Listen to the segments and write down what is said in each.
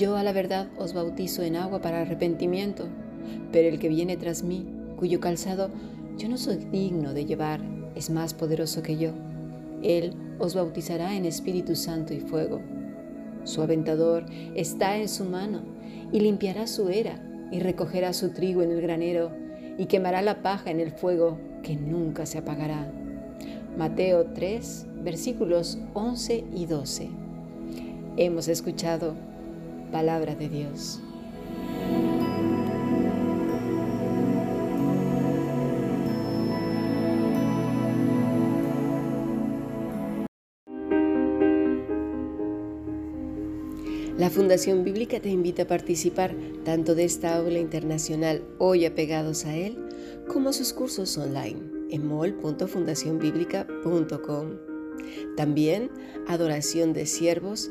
Yo a la verdad os bautizo en agua para arrepentimiento, pero el que viene tras mí, cuyo calzado yo no soy digno de llevar, es más poderoso que yo. Él os bautizará en Espíritu Santo y fuego. Su aventador está en su mano y limpiará su era y recogerá su trigo en el granero y quemará la paja en el fuego que nunca se apagará. Mateo 3, versículos 11 y 12. Hemos escuchado palabra de Dios. La Fundación Bíblica te invita a participar tanto de esta aula internacional hoy apegados a él, como sus cursos online en mol.fundacionbiblica.com. También adoración de siervos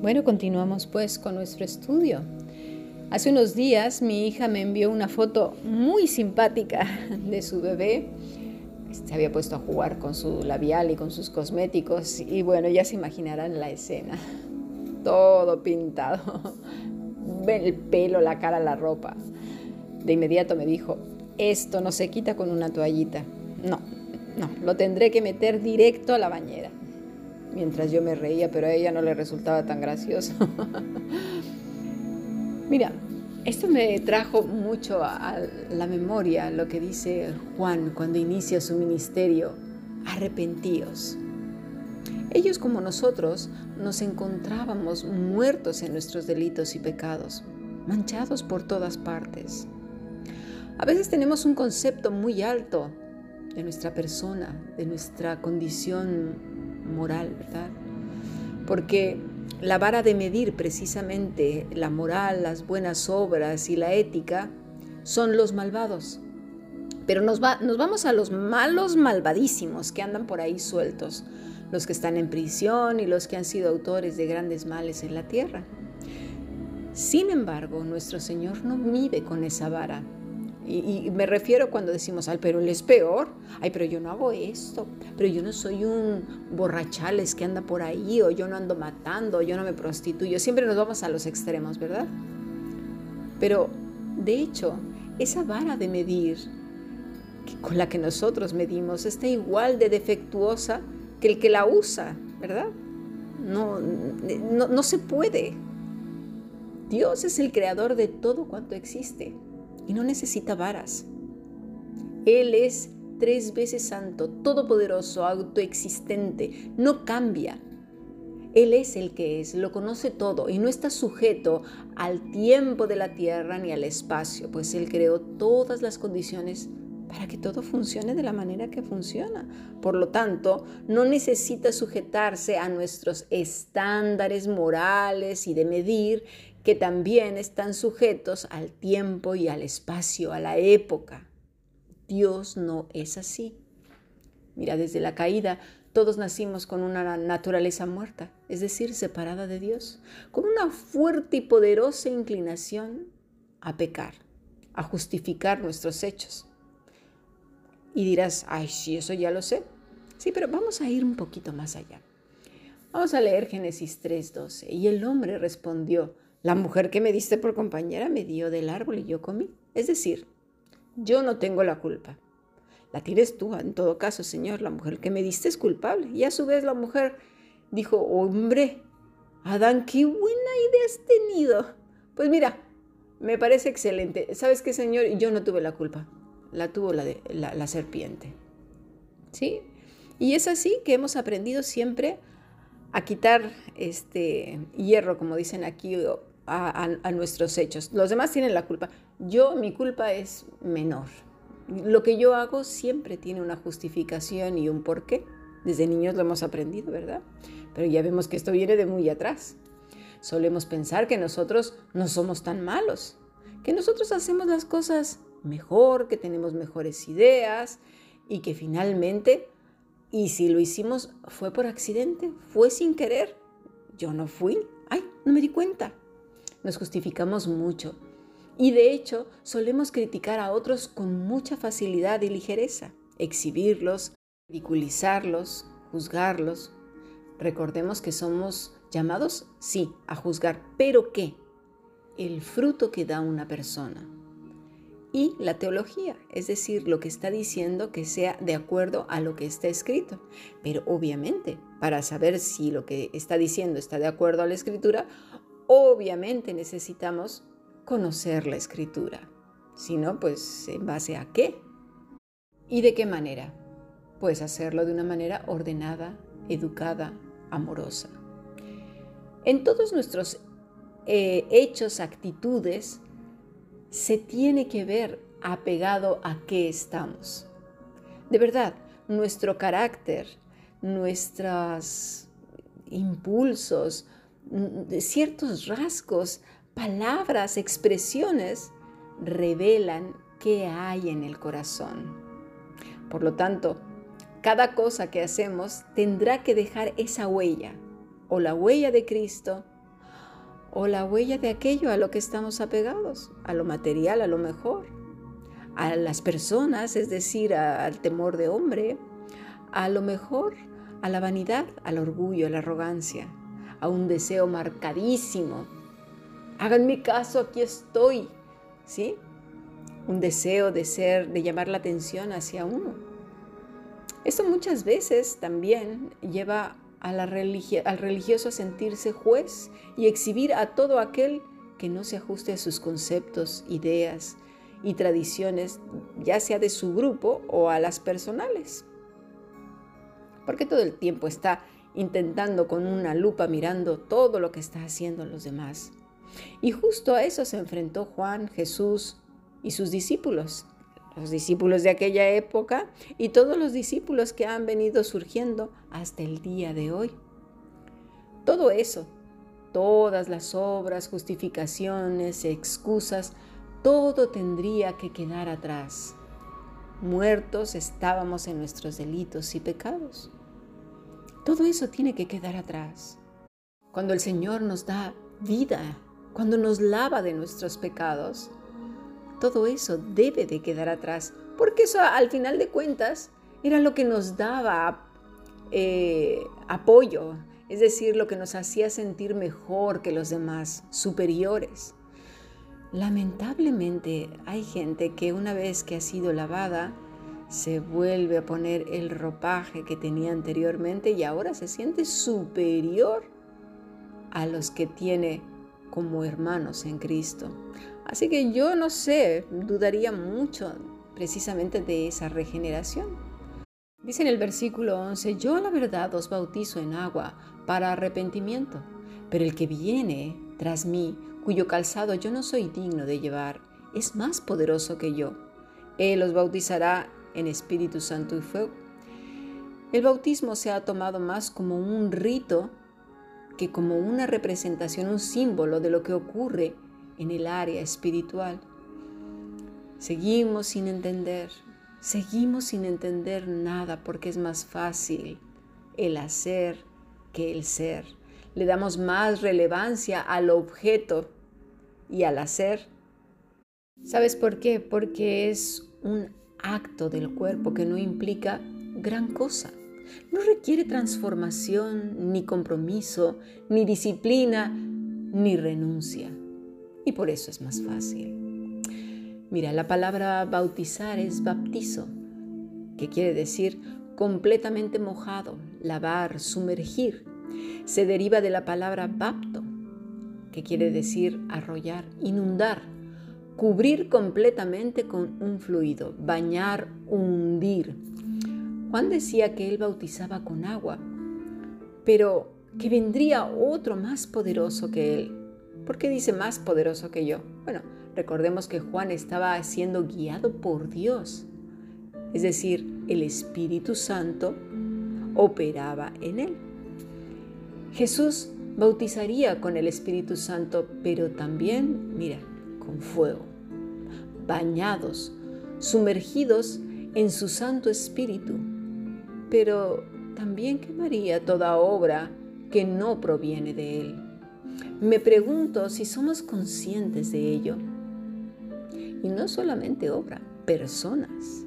Bueno, continuamos pues con nuestro estudio. Hace unos días mi hija me envió una foto muy simpática de su bebé. Se había puesto a jugar con su labial y con sus cosméticos y bueno, ya se imaginarán la escena. Todo pintado. El pelo, la cara, la ropa. De inmediato me dijo, esto no se quita con una toallita. No, no, lo tendré que meter directo a la bañera mientras yo me reía, pero a ella no le resultaba tan gracioso. Mira, esto me trajo mucho a la memoria lo que dice Juan cuando inicia su ministerio, arrepentíos. Ellos como nosotros nos encontrábamos muertos en nuestros delitos y pecados, manchados por todas partes. A veces tenemos un concepto muy alto de nuestra persona, de nuestra condición moral, ¿verdad? Porque la vara de medir precisamente la moral, las buenas obras y la ética son los malvados. Pero nos, nos vamos a los malos malvadísimos que andan por ahí sueltos, los que están en prisión y los que han sido autores de grandes males en la tierra. Sin embargo, nuestro Señor no mide con esa vara, y, me refiero cuando decimos, ay, pero él es peor, ay, pero yo no hago esto, pero yo no soy un borrachales que anda por ahí, o yo no ando matando, o yo no me prostituyo. Siempre nos vamos a los extremos, ¿verdad? Pero, de hecho, esa vara de medir con la que nosotros medimos está igual de defectuosa que el que la usa, ¿verdad? No, no, no se puede. Dios es el creador de todo cuanto existe y no necesita varas. Él es tres veces santo, todopoderoso, autoexistente, no cambia. Él es el que es, lo conoce todo y no está sujeto al tiempo de la tierra ni al espacio, pues Él creó todas las condiciones para que todo funcione de la manera que funciona. Por lo tanto, no necesita sujetarse a nuestros estándares morales y de medir que también están sujetos al tiempo y al espacio, a la época. Dios no es así. Mira, desde la caída todos nacimos con una naturaleza muerta, es decir, separada de Dios, con una fuerte y poderosa inclinación a pecar, a justificar nuestros hechos. Y dirás, ay, sí, eso ya lo sé. Sí, pero vamos a ir un poquito más allá. Vamos a leer Génesis 3:12. Y el hombre respondió, la mujer que me diste por compañera me dio del árbol y yo comí. Es decir, yo no tengo la culpa. La tienes tú, en todo caso, Señor. La mujer que me diste es culpable. Y a su vez la mujer dijo, hombre, Adán, qué buena idea has tenido. Pues mira, me parece excelente. ¿Sabes qué, Señor? Yo no tuve la culpa. La tuvo la, de, la, serpiente. ¿Sí? Y es así que hemos aprendido siempre a quitar este hierro, como dicen aquí, a, nuestros hechos. Los demás tienen la culpa. Yo, mi culpa es menor. Lo que yo hago siempre tiene una justificación y un porqué. Desde niños lo hemos aprendido, ¿verdad? Pero ya vemos que esto viene de muy atrás. Solemos pensar que nosotros no somos tan malos, que nosotros hacemos las cosas mejor, que tenemos mejores ideas y que finalmente, y si lo hicimos fue por accidente, fue sin querer, yo no fui, ay, no me di cuenta. Nos justificamos mucho y de hecho solemos criticar a otros con mucha facilidad y ligereza, exhibirlos, ridiculizarlos, juzgarlos. Recordemos que somos llamados, sí, a juzgar, pero ¿qué? El fruto que da una persona. Y la teología, es decir, lo que está diciendo que sea de acuerdo a lo que está escrito. Pero obviamente, para saber si lo que está diciendo está de acuerdo a la escritura, obviamente necesitamos conocer la escritura. Si no, pues en base a qué y de qué manera. Pues hacerlo de una manera ordenada, educada, amorosa. En todos nuestros eh, hechos, actitudes, se tiene que ver apegado a qué estamos. De verdad, nuestro carácter, nuestros impulsos, ciertos rasgos palabras, expresiones revelan qué hay en el corazón. Por lo tanto, cada cosa que hacemos tendrá que dejar esa huella, o la huella de Cristo, o la huella de aquello a lo que estamos apegados, a lo material a lo mejor, a las personas, es decir, al temor de hombre, a lo mejor a la vanidad, al orgullo, a la arrogancia, a un deseo marcadísimo Háganme caso, aquí estoy. ¿Sí? Un deseo de ser, de llamar la atención hacia uno. Esto muchas veces también lleva la al religioso a sentirse juez y exhibir a todo aquel que no se ajuste a sus conceptos, ideas y tradiciones, ya sea de su grupo o a las personales. Porque todo el tiempo está intentando con una lupa mirando todo lo que está haciendo los demás. Y justo a eso se enfrentó Juan, Jesús y sus discípulos, los discípulos de aquella época y todos los discípulos que han venido surgiendo hasta el día de hoy. Todo eso, todas las obras, justificaciones, excusas, todo tendría que quedar atrás. Muertos estábamos en nuestros delitos y pecados. Todo eso tiene que quedar atrás. Cuando el Señor nos da vida cuando nos lava de nuestros pecados, todo eso debe de quedar atrás, porque eso al final de cuentas era lo que nos daba eh, apoyo, es decir, lo que nos hacía sentir mejor que los demás, superiores. Lamentablemente hay gente que una vez que ha sido lavada, se vuelve a poner el ropaje que tenía anteriormente y ahora se siente superior a los que tiene como hermanos en Cristo. Así que yo no sé, dudaría mucho precisamente de esa regeneración. Dice en el versículo 11, yo la verdad os bautizo en agua para arrepentimiento, pero el que viene tras mí, cuyo calzado yo no soy digno de llevar, es más poderoso que yo. Él os bautizará en Espíritu Santo y fuego. El bautismo se ha tomado más como un rito que como una representación, un símbolo de lo que ocurre en el área espiritual. Seguimos sin entender, seguimos sin entender nada porque es más fácil el hacer que el ser. Le damos más relevancia al objeto y al hacer. ¿Sabes por qué? Porque es un acto del cuerpo que no implica gran cosa. No requiere transformación, ni compromiso, ni disciplina, ni renuncia. Y por eso es más fácil. Mira, la palabra bautizar es baptizo, que quiere decir completamente mojado, lavar, sumergir. Se deriva de la palabra bapto, que quiere decir arrollar, inundar, cubrir completamente con un fluido, bañar, hundir. Juan decía que él bautizaba con agua, pero que vendría otro más poderoso que él. ¿Por qué dice más poderoso que yo? Bueno, recordemos que Juan estaba siendo guiado por Dios. Es decir, el Espíritu Santo operaba en él. Jesús bautizaría con el Espíritu Santo, pero también, mira, con fuego. Bañados, sumergidos en su Santo Espíritu, pero también quemaría toda obra que no proviene de Él. Me pregunto si somos conscientes de ello. Y no solamente obra, personas.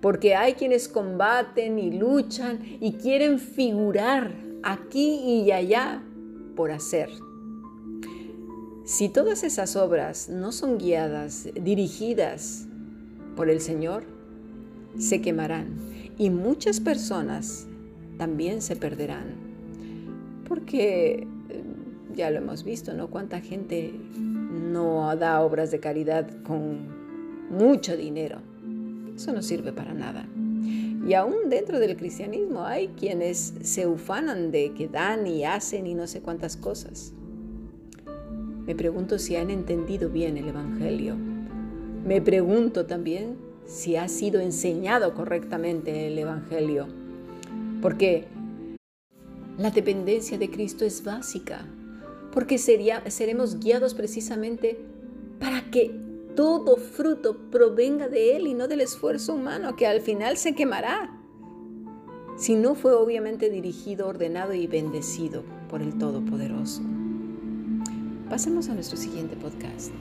Porque hay quienes combaten y luchan y quieren figurar aquí y allá por hacer. Si todas esas obras no son guiadas, dirigidas por el Señor, se quemarán y muchas personas también se perderán. Porque eh, ya lo hemos visto, ¿no? Cuánta gente no da obras de caridad con mucho dinero. Eso no sirve para nada. Y aún dentro del cristianismo hay quienes se ufanan de que dan y hacen y no sé cuántas cosas. Me pregunto si han entendido bien el Evangelio. Me pregunto también si ha sido enseñado correctamente el Evangelio. Porque la dependencia de Cristo es básica. Porque sería, seremos guiados precisamente para que todo fruto provenga de Él y no del esfuerzo humano que al final se quemará. Si no fue obviamente dirigido, ordenado y bendecido por el Todopoderoso. Pasemos a nuestro siguiente podcast.